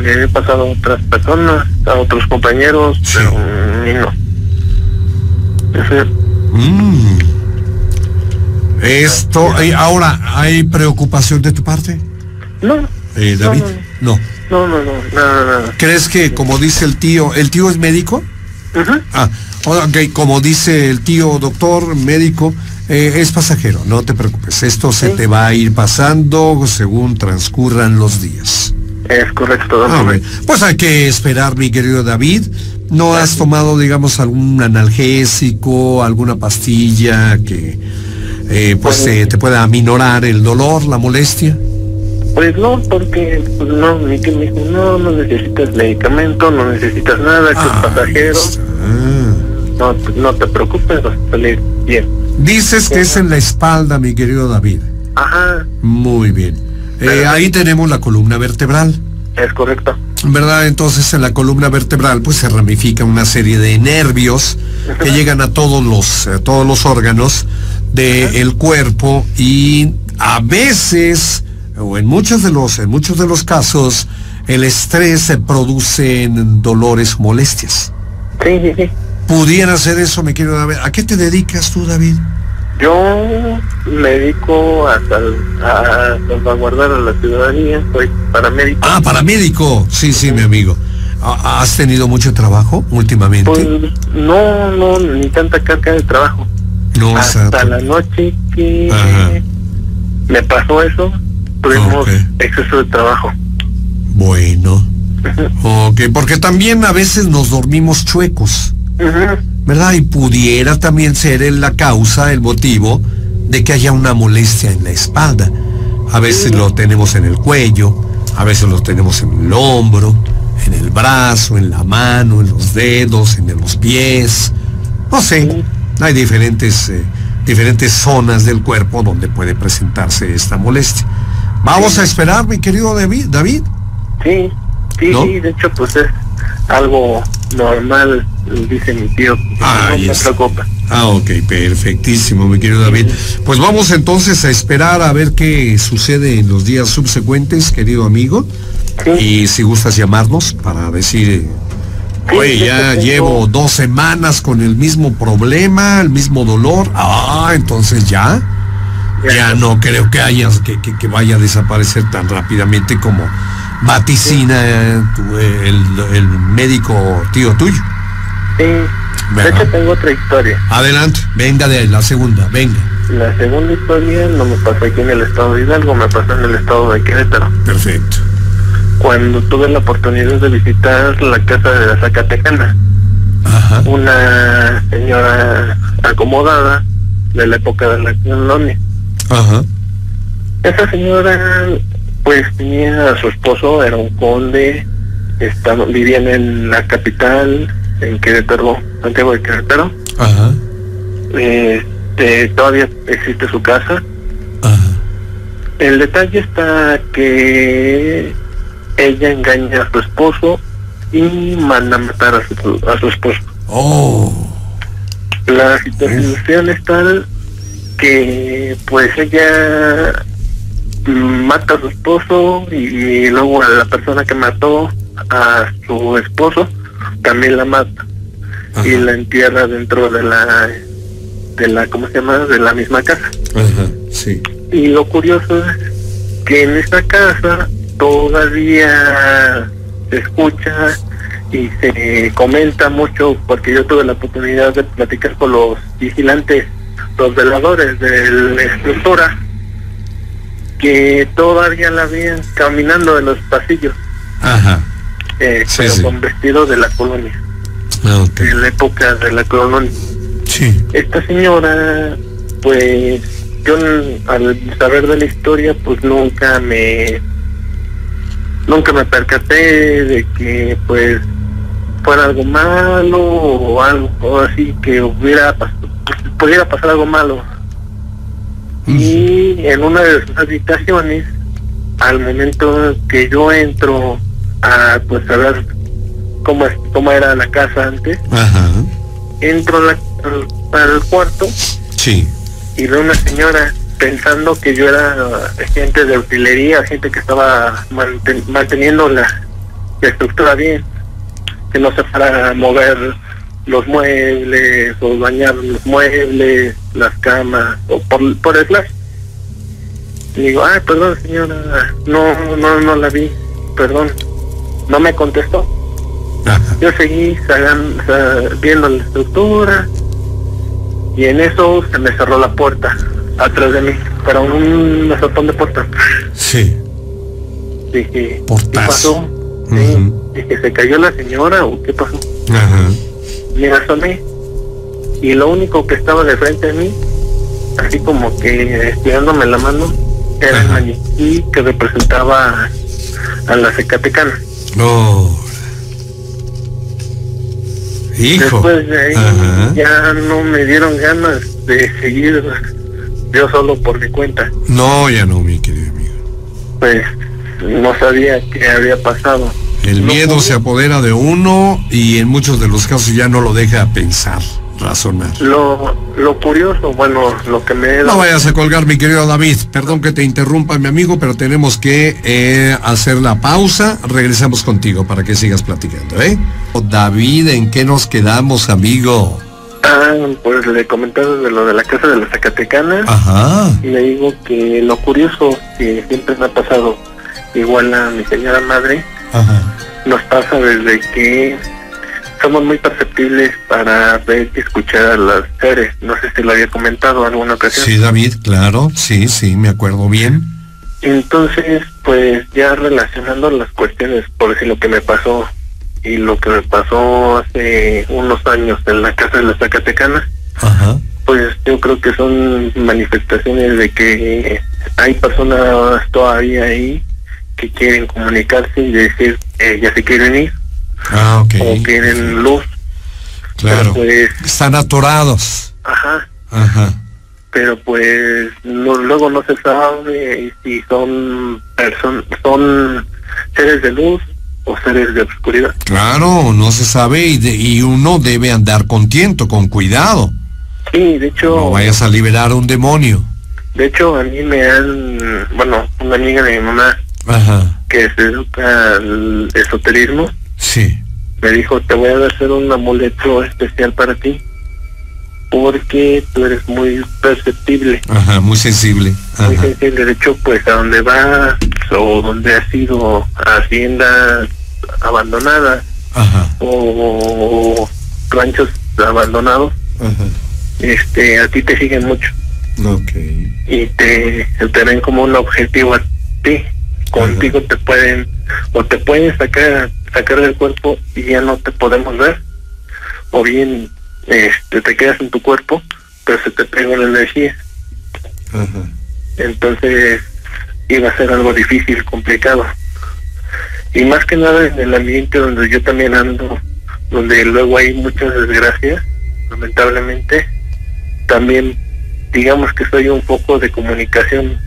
Le había pasado a otras personas, a otros compañeros, Sí. pero a mí no. Ujú. Mm. Esto, ahora, ¿hay preocupación de tu parte, No, eh, David? No. no, no, no, nada, nada. ¿Crees que, como dice el tío, el tío es médico? Ujú. Ah, ok, como dice el tío doctor médico, eh, es pasajero, no te preocupes. Esto se Sí. te va a ir pasando según transcurran los días. Es correcto, Ah, bueno. Pues hay que esperar, mi querido David. ¿No has tomado, digamos, algún analgésico, alguna pastilla que eh, pues eh, te pueda aminorar el dolor, la molestia? Pues no, porque pues no, mi que me dijo, no, no necesitas medicamento, no necesitas nada, que Ah, es pasajero, ah. no, te- no te preocupes, vas a salir bien. Dices que es en la espalda, mi querido David. Ajá, Muy bien. Eh, ahí tenemos la columna vertebral. es correcto. ¿Verdad? Entonces en la columna vertebral pues se ramifica una serie de nervios que llegan a todos los, a todos los órganos del cuerpo y a veces, o en muchos de los, en muchos de los casos, el estrés se produce en dolores molestias. Sí, sí, sí. Pudiera ser eso, me quiero David. ¿A qué te dedicas tú, David? Yo me dedico a, sal- a salvaguardar a la ciudadanía, soy paramédico. Ah, paramédico. Sí, sí, mi amigo. ¿Ha- ¿Has tenido mucho trabajo últimamente? Pues no, no, ni tanta carga de trabajo. no, Hasta la noche que Ajá. me pasó eso, tuvimos exceso de trabajo. Bueno. [LAUGHS] Ok, porque también a veces nos dormimos chuecos, ¿verdad? Y pudiera también ser la causa, el motivo de que haya una molestia en la espalda. A veces lo tenemos en el cuello, a veces lo tenemos en el hombro, en el brazo, en la mano, en los dedos, en los pies. No sé, hay diferentes, eh, diferentes zonas del cuerpo donde puede presentarse esta molestia. Vamos a esperar, mi querido David. David. Sí, sí, ¿No? sí, de hecho pues es algo normal, dice mi tío. Ah, no está. preocupa. Ah, ok, perfectísimo, mi querido David. Pues vamos entonces a esperar a ver qué sucede en los días subsecuentes, querido amigo. Sí. Y si gustas llamarnos para decir, eh, oye, sí, ya tengo- llevo dos semanas con el mismo problema, el mismo dolor. Ah, entonces ya, ya no creo que haya, que, que- que vaya a desaparecer tan rápidamente como vaticina eh, tu- el, el médico tío tuyo. Sí, de hecho tengo otra historia. Adelante, venga de la segunda, venga. La segunda historia no me pasó aquí en el estado de Hidalgo, me pasó en el estado de Querétaro. Perfecto. Cuando tuve la oportunidad de visitar la casa de la Zacatecana, Ajá. una señora acomodada de la época de la colonia. Ajá. Esa señora, pues tenía a su esposo, era un conde, estaban, vivían en la capital, en Querétaro, Santiago de Querétaro. Ajá. Este, todavía existe su casa. Ajá. El detalle está que ella engaña a su esposo y manda a matar a su, a su esposo. Oh. La situación es tal que pues ella mata a su esposo y luego a la persona que mató a su esposo también la mata Ajá. y la entierra dentro de la de la ¿cómo se llama? de la misma casa. Ajá. Sí. Y lo curioso es que en esta casa todavía se escucha y se comenta mucho, porque yo tuve la oportunidad de platicar con los vigilantes, los veladores de la estructura, que todavía la veían caminando en los pasillos. Ajá. Eh, Sí, pero sí. con vestido de la colonia, Ah, ok. en la época de la colonia. Sí. Esta señora, pues yo al saber de la historia, pues nunca me nunca me percaté de que pues fuera algo malo o algo así que hubiera pudiera pasar algo malo. Y en una de sus habitaciones, al momento que yo entro a pues a ver cómo es, cómo era la casa antes, Ajá. entro al, al cuarto Sí. y veo una señora pensando que yo era gente de utilería, gente que estaba manten- manteniendo la, la estructura bien, que no se fuera a mover los muebles o bañar los muebles, las camas o por, por el flash. Y digo, ay, perdón señora, no, no, no la vi, perdón. No me contestó. Ajá. Yo seguí viendo la estructura y en eso se me cerró la puerta atrás de mí, pero un azotón de puerta. Sí. Dije, ¿qué pasó? Sí. Ujú. Dije, ¿se cayó la señora o qué pasó? Ajá. Me asomé y lo único que estaba de frente a mí, así como que estirándome la mano, era el maniquí que representaba a la Zacatecana. Oh. Hijo. Después de ahí Ajá. ya no me dieron ganas de seguir yo solo por mi cuenta. No, ya no, mi querido amigo. Pues no sabía qué había pasado. El No miedo pude- se apodera de uno y en muchos de los casos ya no lo deja pensar, razonar. Lo, lo curioso, bueno, lo que me... No vayas a colgar, mi querido David. Perdón que te interrumpa, mi amigo, pero tenemos que eh, hacer la pausa. Regresamos contigo para que sigas platicando, ¿eh? David, ¿en qué nos quedamos, amigo? Ah, pues le comentaba de lo de la casa de la Zacatecana. Ajá. Y le digo que lo curioso que siempre me ha pasado, igual a mi señora madre, Ajá. nos pasa desde que somos muy perceptibles para ver y escuchar a las seres. No sé si lo había comentado en alguna ocasión. Sí, David, claro. Sí, sí, me acuerdo bien. Entonces, pues ya relacionando las cuestiones, por decir lo que me pasó y lo que me pasó hace unos años en la casa de la Zacatecana, Ajá. pues yo creo que son manifestaciones de que hay personas todavía ahí que quieren comunicarse y decir que ya se quieren ir Ah, ok. o quieren luz. Claro. Pues, Están atorados. ajá, Ajá. pero pues no, luego no se sabe si son person son seres de luz o seres de oscuridad. Claro, no se sabe y, de- y uno debe andar contento, con cuidado. Sí, de hecho, No vayas a liberar a un demonio. de hecho a mí me han, bueno, una amiga de mi mamá Ajá. que se dedica al esoterismo Sí. me dijo te voy a hacer un amuleto especial para ti porque tú eres muy perceptible, Ajá, muy sensible. muy Ajá. sensible. De hecho, pues a donde vas o donde has ido a haciendas abandonadas Ajá. o ranchos abandonados, Ajá. este, a ti te siguen mucho y te, te ven como un objetivo a ti. Contigo te pueden o te pueden sacar sacar del cuerpo y ya no te podemos ver. O bien este, te quedas en tu cuerpo pero se te pega la energía. Entonces iba a ser algo difícil complicado. Y más que nada en el ambiente donde yo también ando donde luego hay muchas desgracias lamentablemente también digamos que soy un poco de comunicación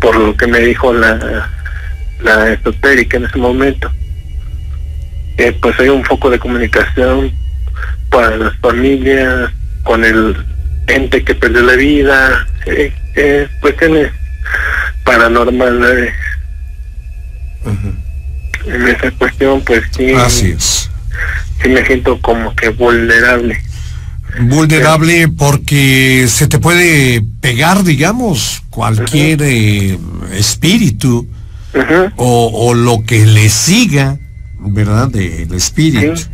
por lo que me dijo la la esotérica en ese momento. Eh, pues hay un foco de comunicación para las familias con el ente que perdió la vida eh, eh, cuestiones paranormales. En esa cuestión pues sí Así es. sí me siento como que vulnerable. Vulnerable porque se te puede pegar, digamos, cualquier eh, espíritu O, o lo que le siga, ¿verdad? Del espíritu. Sí.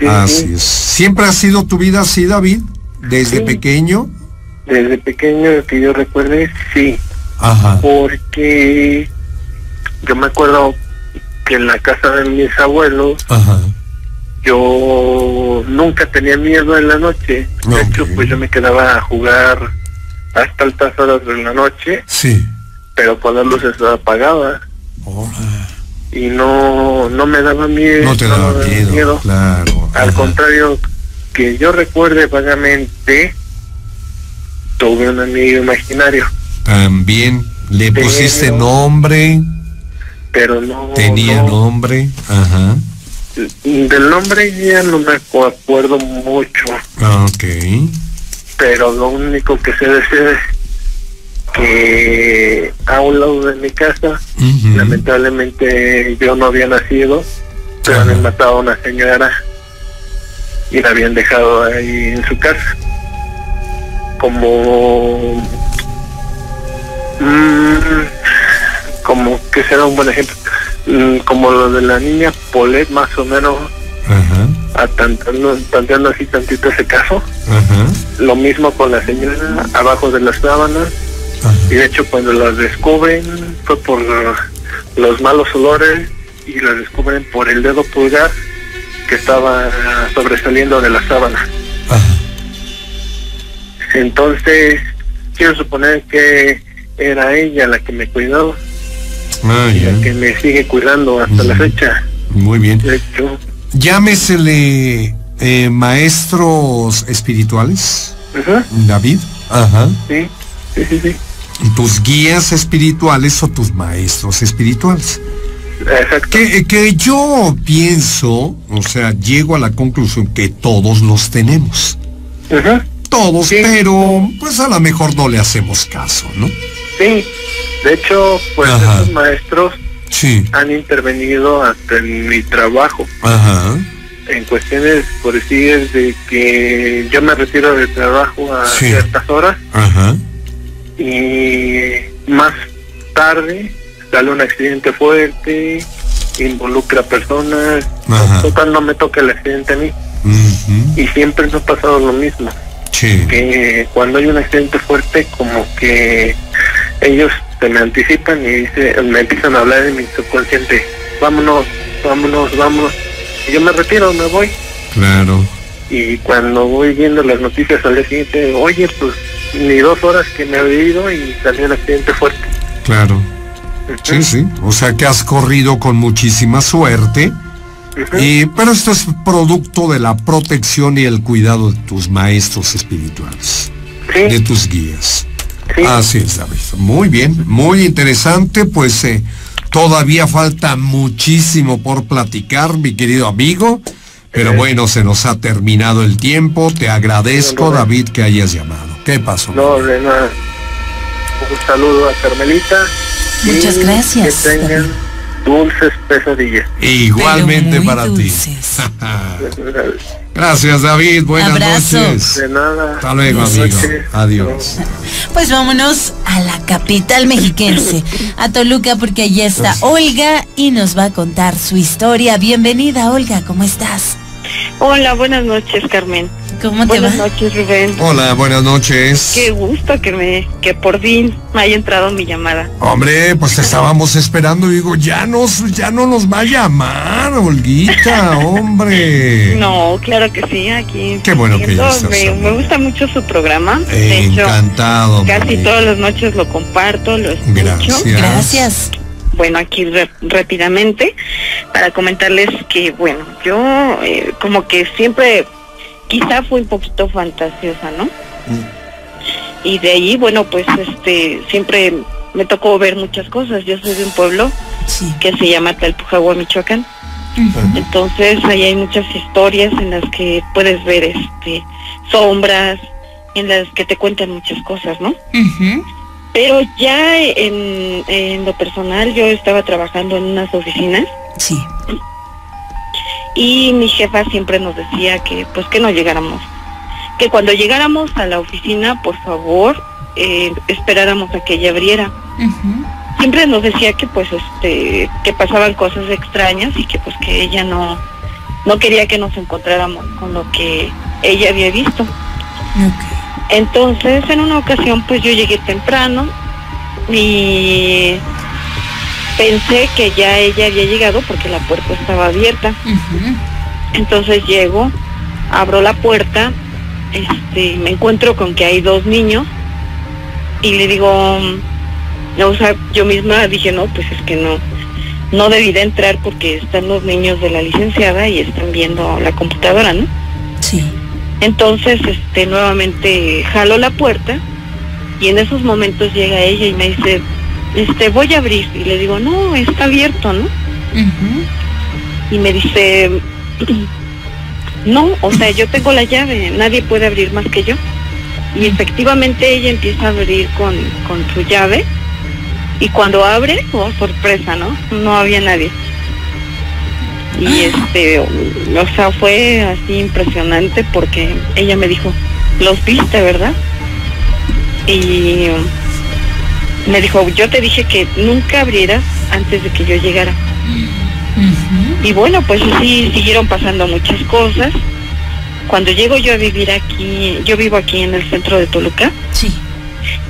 sí, Así sí. es. ¿Siempre ha sido tu vida así, David? ¿Desde pequeño? desde pequeño que yo recuerde sí Ajá. porque yo me acuerdo que en la casa de mis abuelos Ajá. yo nunca tenía miedo en la noche. De hecho, pues yo me quedaba a jugar hasta altas horas de la noche, Sí. pero con las luces apagadas Y no no me daba miedo. no te daba me miedo, claro. Al ajá. contrario, que yo recuerde vagamente, tuve un amigo imaginario, También le pusiste nombre, pero no... tenía no- nombre. Ajá. Del nombre ya no me acu- acuerdo mucho, Ok. pero lo único que sé decir es que a un lado de mi casa, lamentablemente yo no había nacido, pero habían matado a una señora y la habían dejado ahí en su casa. Como... mm, como que será un buen ejemplo. Mm, como lo de la niña Polet, más o menos, a tanteando, tanteando así tantito ese caso. Ajá. Lo mismo con la señora, abajo de las sábanas. Y de hecho cuando las descubren fue por los malos olores y las descubren por el dedo pulgar que estaba sobresaliendo de la sábana. Ajá. Entonces, quiero suponer que era ella la que me cuidó Ah, y la que me sigue cuidando hasta la fecha. Muy bien. De hecho, Llámesele eh, maestros espirituales, ajá, David. Ajá. sí, sí, sí, sí, Tus guías espirituales o tus maestros espirituales. exacto. Que, que yo pienso, o sea, llego a la conclusión que todos los tenemos. Todos, Sí. pero pues a lo mejor no le hacemos caso, ¿no? sí, de hecho, pues Ajá. esos maestros Sí. han intervenido hasta en mi trabajo. Ajá. en cuestiones, por decir, de que yo me retiro del trabajo a Sí. ciertas horas Ajá. Y más tarde sale un accidente fuerte, involucra personas, Ajá. total no me toca el accidente a mí y siempre me ha pasado lo mismo, Sí. que cuando hay un accidente fuerte como que ellos se me anticipan y dice, me empiezan a hablar en mi subconsciente, vámonos, vámonos, vámonos, y yo me retiro, me voy. Claro. y cuando voy viendo las noticias al día siguiente, oye, pues ni dos horas que me había ido y salió el accidente fuerte. Claro. Sí, sí. O sea que has corrido con muchísima suerte. Y, pero esto es producto de la protección y el cuidado de tus maestros espirituales, de sí, tus guías. sí, Así es, David. Muy bien, muy interesante. Pues eh, todavía falta muchísimo por platicar, mi querido amigo. Pero Eh. bueno, se nos ha terminado el tiempo. Te agradezco. David, que hayas llamado. ¿Qué pasó? no, de nada. Un saludo a Carmelita. y Muchas gracias, Que tengan dulces pesadillas. Igualmente para dulces. ti. [LAUGHS] Gracias, David. Buenas Abrazo. noches. De nada. Hasta luego, Buenas amigo. noches. Adiós. [LAUGHS] Pues vámonos a la capital mexiquense, a Toluca, porque allí está Olga y nos va a contar su historia. Bienvenida, Olga, ¿cómo estás? Hola, buenas noches, Carmen. ¿Cómo te Buenas va? noches, Rubén. Hola, buenas noches. Qué gusto que me que por fin me haya entrado mi llamada. Hombre, pues te estábamos esperando. Digo, ya nos, ya no nos va a llamar, Olguita, hombre. No, claro que sí, aquí. Qué bueno que ya estás, me, gusta mucho su programa. De hecho, Encantado. casi hombre. todas las noches lo comparto, lo escucho. Gracias. Gracias. Bueno, aquí rápidamente para comentarles que, bueno, yo eh, como que siempre quizá fui un poquito fantasiosa, ¿no? Y de ahí, bueno, pues este siempre me tocó ver muchas cosas. Yo soy de un pueblo Sí. que se llama Talpujagua, Michoacán. Entonces ahí hay muchas historias en las que puedes ver este sombras, en las que te cuentan muchas cosas, ¿no? Ujú. Pero ya en, en lo personal yo estaba trabajando en unas oficinas Sí. y mi jefa siempre nos decía que pues que no llegáramos, que cuando llegáramos a la oficina por favor eh, esperáramos a que ella abriera. Siempre nos decía que pues este que pasaban cosas extrañas y que pues que ella no no quería que nos encontráramos con lo que ella había visto. Ok. Entonces, en una ocasión, pues yo llegué temprano y pensé que ya ella había llegado porque la puerta estaba abierta. Entonces llego, abro la puerta, este, me encuentro con que hay dos niños y le digo, mm, o sea, yo misma dije, no, pues es que no, no debí de entrar porque están los niños de la licenciada y están viendo la computadora, ¿no? Sí. Entonces, este, nuevamente jalo la puerta y en esos momentos llega ella y me dice, este, voy a abrir. Y le digo, no, está abierto, ¿no? Y me dice, no, o sea, yo tengo la llave, nadie puede abrir más que yo. Y efectivamente ella empieza a abrir con, con su llave y cuando abre, oh, sorpresa, ¿no? No había nadie. Y este, o sea, fue así impresionante porque ella me dijo, los viste, ¿verdad? Y me dijo, yo te dije que nunca abrieras antes de que yo llegara. Y bueno, pues así siguieron pasando muchas cosas. Cuando llego yo a vivir aquí, yo vivo aquí en el centro de Toluca, Sí.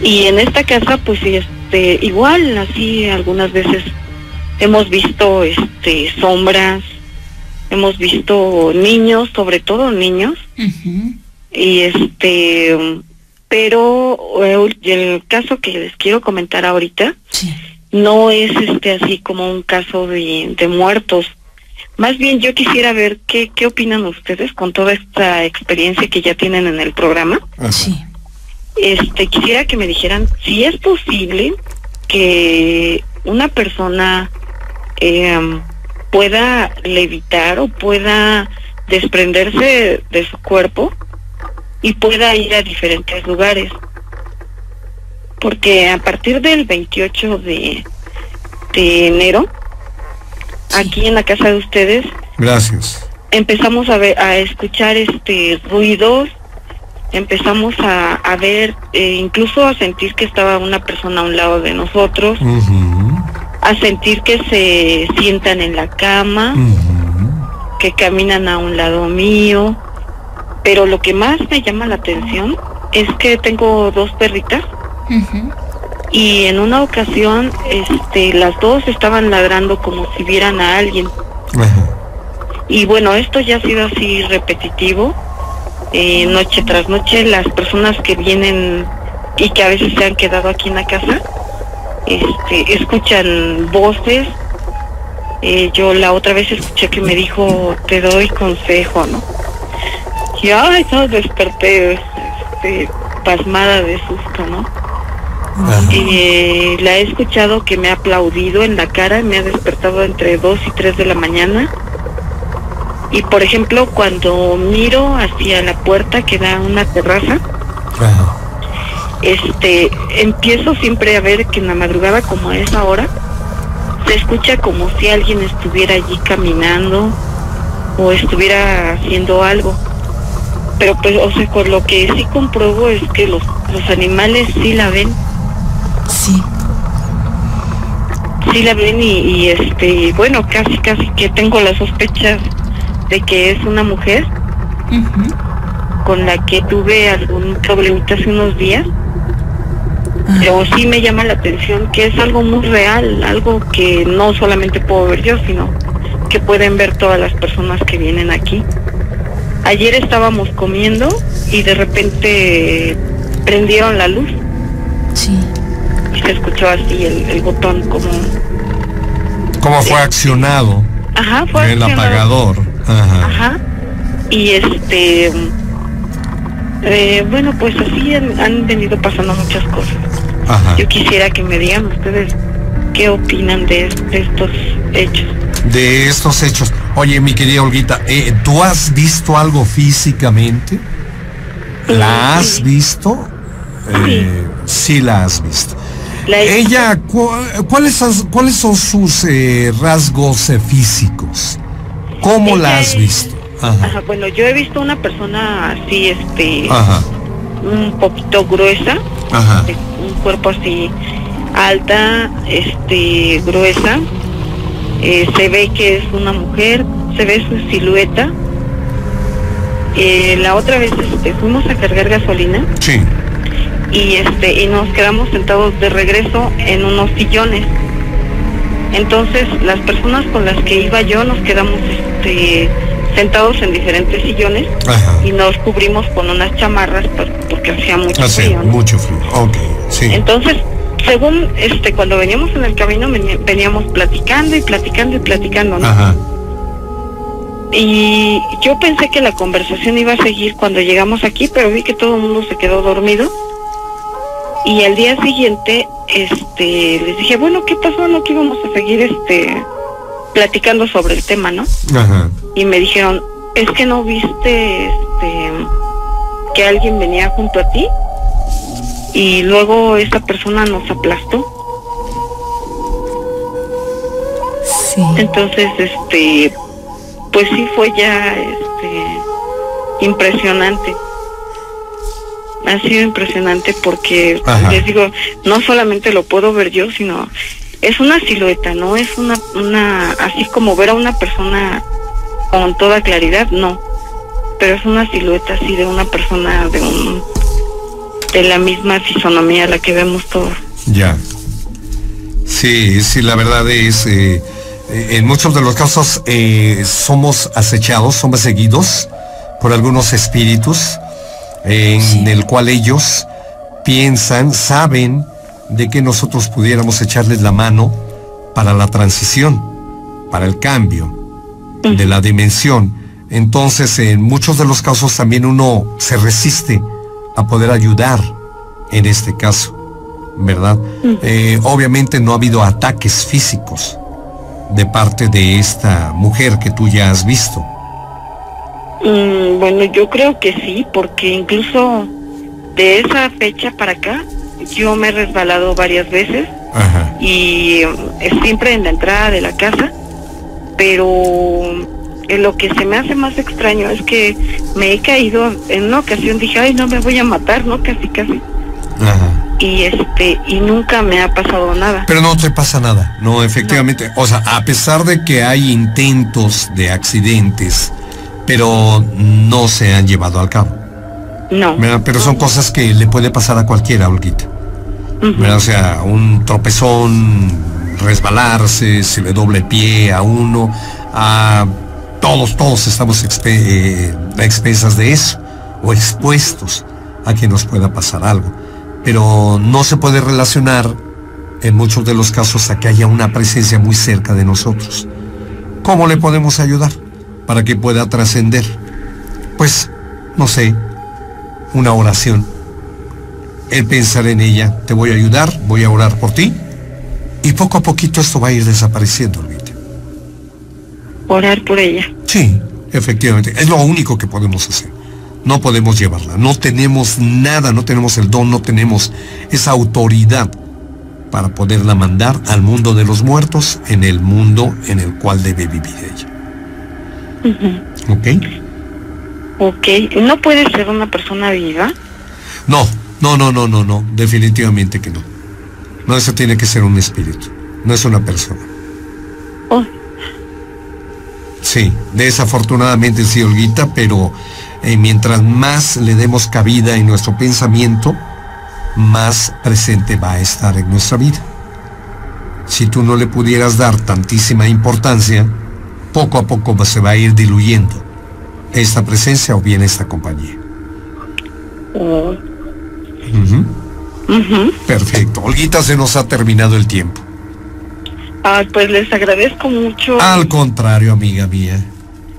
y en esta casa pues este igual así algunas veces hemos visto este sombras, hemos visto niños, sobre todo niños, y este pero eh, el caso que les quiero comentar ahorita Sí. no es este así como un caso de, de muertos. Más bien yo quisiera ver qué, qué opinan ustedes con toda esta experiencia que ya tienen en el programa. Ajá. Sí. Este quisiera que me dijeran si es posible que una persona eh, pueda levitar o pueda desprenderse de su cuerpo y pueda ir a diferentes lugares. Porque a partir del 28 de, de enero, Sí. aquí en la casa de ustedes, Gracias. empezamos a ver, a escuchar este ruidos, empezamos a, a ver, eh, incluso a sentir que estaba una persona a un lado de nosotros. A sentir que se sientan en la cama, que caminan a un lado mío, pero lo que más me llama la atención es que tengo dos perritas. Y en una ocasión este las dos estaban ladrando como si vieran a alguien. Y bueno esto ya ha sido así repetitivo eh, noche tras noche las personas que vienen y que a veces se han quedado aquí en la casa este escuchan voces Eh, yo la otra vez escuché que me dijo te doy consejo no y ay no desperté este, pasmada de susto no Ajá. eh, la he escuchado que me ha aplaudido en la cara, me ha despertado entre 2 y 3 de la mañana. Y por ejemplo, cuando miro hacia la puerta que da una terraza. Este, empiezo siempre a ver que en la madrugada como a esa hora, se escucha como si alguien estuviera allí caminando o estuviera haciendo algo. Pero pues, o sea, con lo que sí compruebo es que los, los animales sí la ven. Sí. sí la ven y, y, este bueno casi casi que tengo la sospecha de que es una mujer Ujú. Con la que tuve algún problemita hace unos días Ah. pero sí me llama la atención que es algo muy real algo que no solamente puedo ver yo sino que pueden ver todas las personas que vienen aquí ayer estábamos comiendo y de repente prendieron la luz Sí. y se escuchó así el, el botón como ¿Cómo fue accionado ajá fue el accionado. apagador? Ajá. Ajá. Y este, eh, bueno, pues así han, han venido pasando muchas cosas. Ajá. Yo quisiera que me digan ustedes qué opinan de, de estos hechos. De estos hechos. Oye, mi querida Olguita, eh, ¿tú has visto algo físicamente? ¿La has Sí. visto? Eh, sí la has visto. La he- Ella, cu- ¿cuáles, son- ¿cuáles son sus eh, rasgos físicos? ¿Cómo la has visto? Ajá. Ajá, bueno, yo he visto una persona así, este, Ajá. un poquito gruesa, Ajá. de un cuerpo así alta, este, gruesa. Eh, se ve que es una mujer, se ve su silueta. Eh, la otra vez este, fuimos a cargar gasolina Sí. y este y nos quedamos sentados de regreso en unos sillones Entonces, las personas con las que iba yo nos quedamos este, sentados en diferentes sillones Ajá. y nos cubrimos con unas chamarras por- porque hacía mucho Hace frío. ¿no? mucho frío. Ok, sí. Entonces, según este, cuando veníamos en el camino, veníamos platicando y platicando y platicando, ¿no? Ajá. Y yo pensé que la conversación iba a seguir cuando llegamos aquí, pero vi que todo el mundo se quedó dormido. Y al día siguiente, este, les dije, bueno, ¿qué pasó? No que íbamos a seguir, este, platicando sobre el tema, ¿no? Ajá. Y me dijeron, es que no viste, este, que alguien venía junto a ti. Y luego esa persona nos aplastó. Sí. Entonces, este, pues sí fue ya, este, impresionante. Ha sido impresionante porque, Ajá. les digo, no solamente lo puedo ver yo, sino es una silueta, no es una, una, así como ver a una persona con toda claridad, no. Pero es una silueta así de una persona de un, de la misma fisonomía a la que vemos todos. Ya. Sí, sí, la verdad es, eh, en muchos de los casos eh, somos acechados, somos seguidos por algunos espíritus eh, en el cual ellos piensan, saben de que nosotros pudiéramos echarles la mano para la transición, para el cambio de la dimensión. Entonces, en muchos de los casos también uno se resiste a poder ayudar en este caso. ¿verdad? Eh, obviamente no ha habido ataques físicos de parte de esta mujer que tú ya has visto. Mm, bueno, yo creo que sí, porque incluso de esa fecha para acá, yo me he resbalado varias veces Ajá. y eh, siempre en la entrada de la casa, pero eh, lo que se me hace más extraño es que me he caído, en una ocasión dije, ay, no me voy a matar, ¿no? Casi, casi. Ajá. Y este, y nunca me ha pasado nada. Pero no te pasa nada, no, efectivamente. O sea, a pesar de que hay intentos de accidentes, pero no se han llevado al cabo. No. ¿verdad? Pero son cosas que le puede pasar a cualquiera, Olguita. ¿verdad? O sea, un tropezón, resbalarse, se le doble pie a uno, a todos, todos estamos expe- eh, a expensas de eso, o expuestos a que nos pueda pasar algo. Pero no se puede relacionar en muchos de los casos a que haya una presencia muy cerca de nosotros. ¿Cómo le podemos ayudar para que pueda trascender? Pues, no sé, una oración el pensar en ella, te voy a ayudar, voy a orar por ti, y poco a poquito esto va a ir desapareciendo, Olguita. Orar por ella. Sí, efectivamente, es lo único que podemos hacer. No podemos llevarla, no tenemos nada, no tenemos el don, no tenemos esa autoridad para poderla mandar al mundo de los muertos, en el mundo en el cual debe vivir ella. ¿Ok? Ok. ¿No puede ser una persona viva? No, no, no, no, no, no, definitivamente que no. No, eso tiene que ser un espíritu, no es una persona. Oh, Sí, desafortunadamente sí, Olguita, pero eh, mientras más le demos cabida en nuestro pensamiento, más presente va a estar en nuestra vida. Si tú no le pudieras dar tantísima importancia, poco a poco se va a ir diluyendo esta presencia o bien esta compañía. oh. Perfecto. Olguita, se nos ha terminado el tiempo. Ah, pues les agradezco mucho. Al contrario, amiga mía.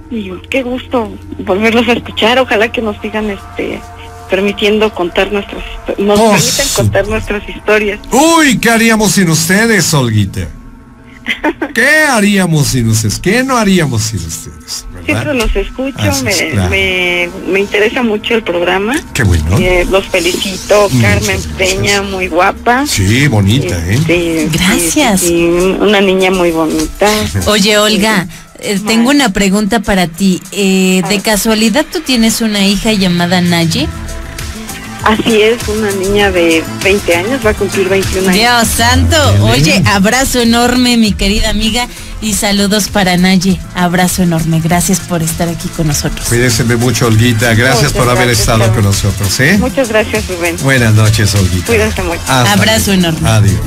Y qué gusto volverlos a escuchar. Ojalá que nos sigan este permitiendo contar nuestras nos Oh, permitan sí. contar nuestras historias. Uy, ¿qué haríamos sin ustedes, Olguita? [LAUGHS] ¿Qué haríamos sin ustedes? ¿Qué no haríamos sin ustedes? Siempre ¿Verdad? los escucho, Así me, es, claro. me, me interesa mucho el programa. Qué bueno. Eh, los felicito, Muchas Carmen gracias. Peña, muy guapa. Sí, bonita, ¿eh? Gracias. sí, sí, una niña muy bonita. [LAUGHS] Oye, Olga, eh, tengo una pregunta para ti. Eh, ¿De casualidad tú tienes una hija llamada Naye? Así es, una niña de 20 años, va a cumplir 21 años. Dios santo. Oye, abrazo enorme, mi querida amiga, y saludos para Naye. Abrazo enorme. Gracias por estar aquí con nosotros. Cuídense mucho, Olguita. Gracias Muchas por haber gracias, estado con nosotros, ¿eh? Muchas gracias, Rubén. Buenas noches, Olguita. Cuídense mucho. Hasta Abrazo enorme. Adiós.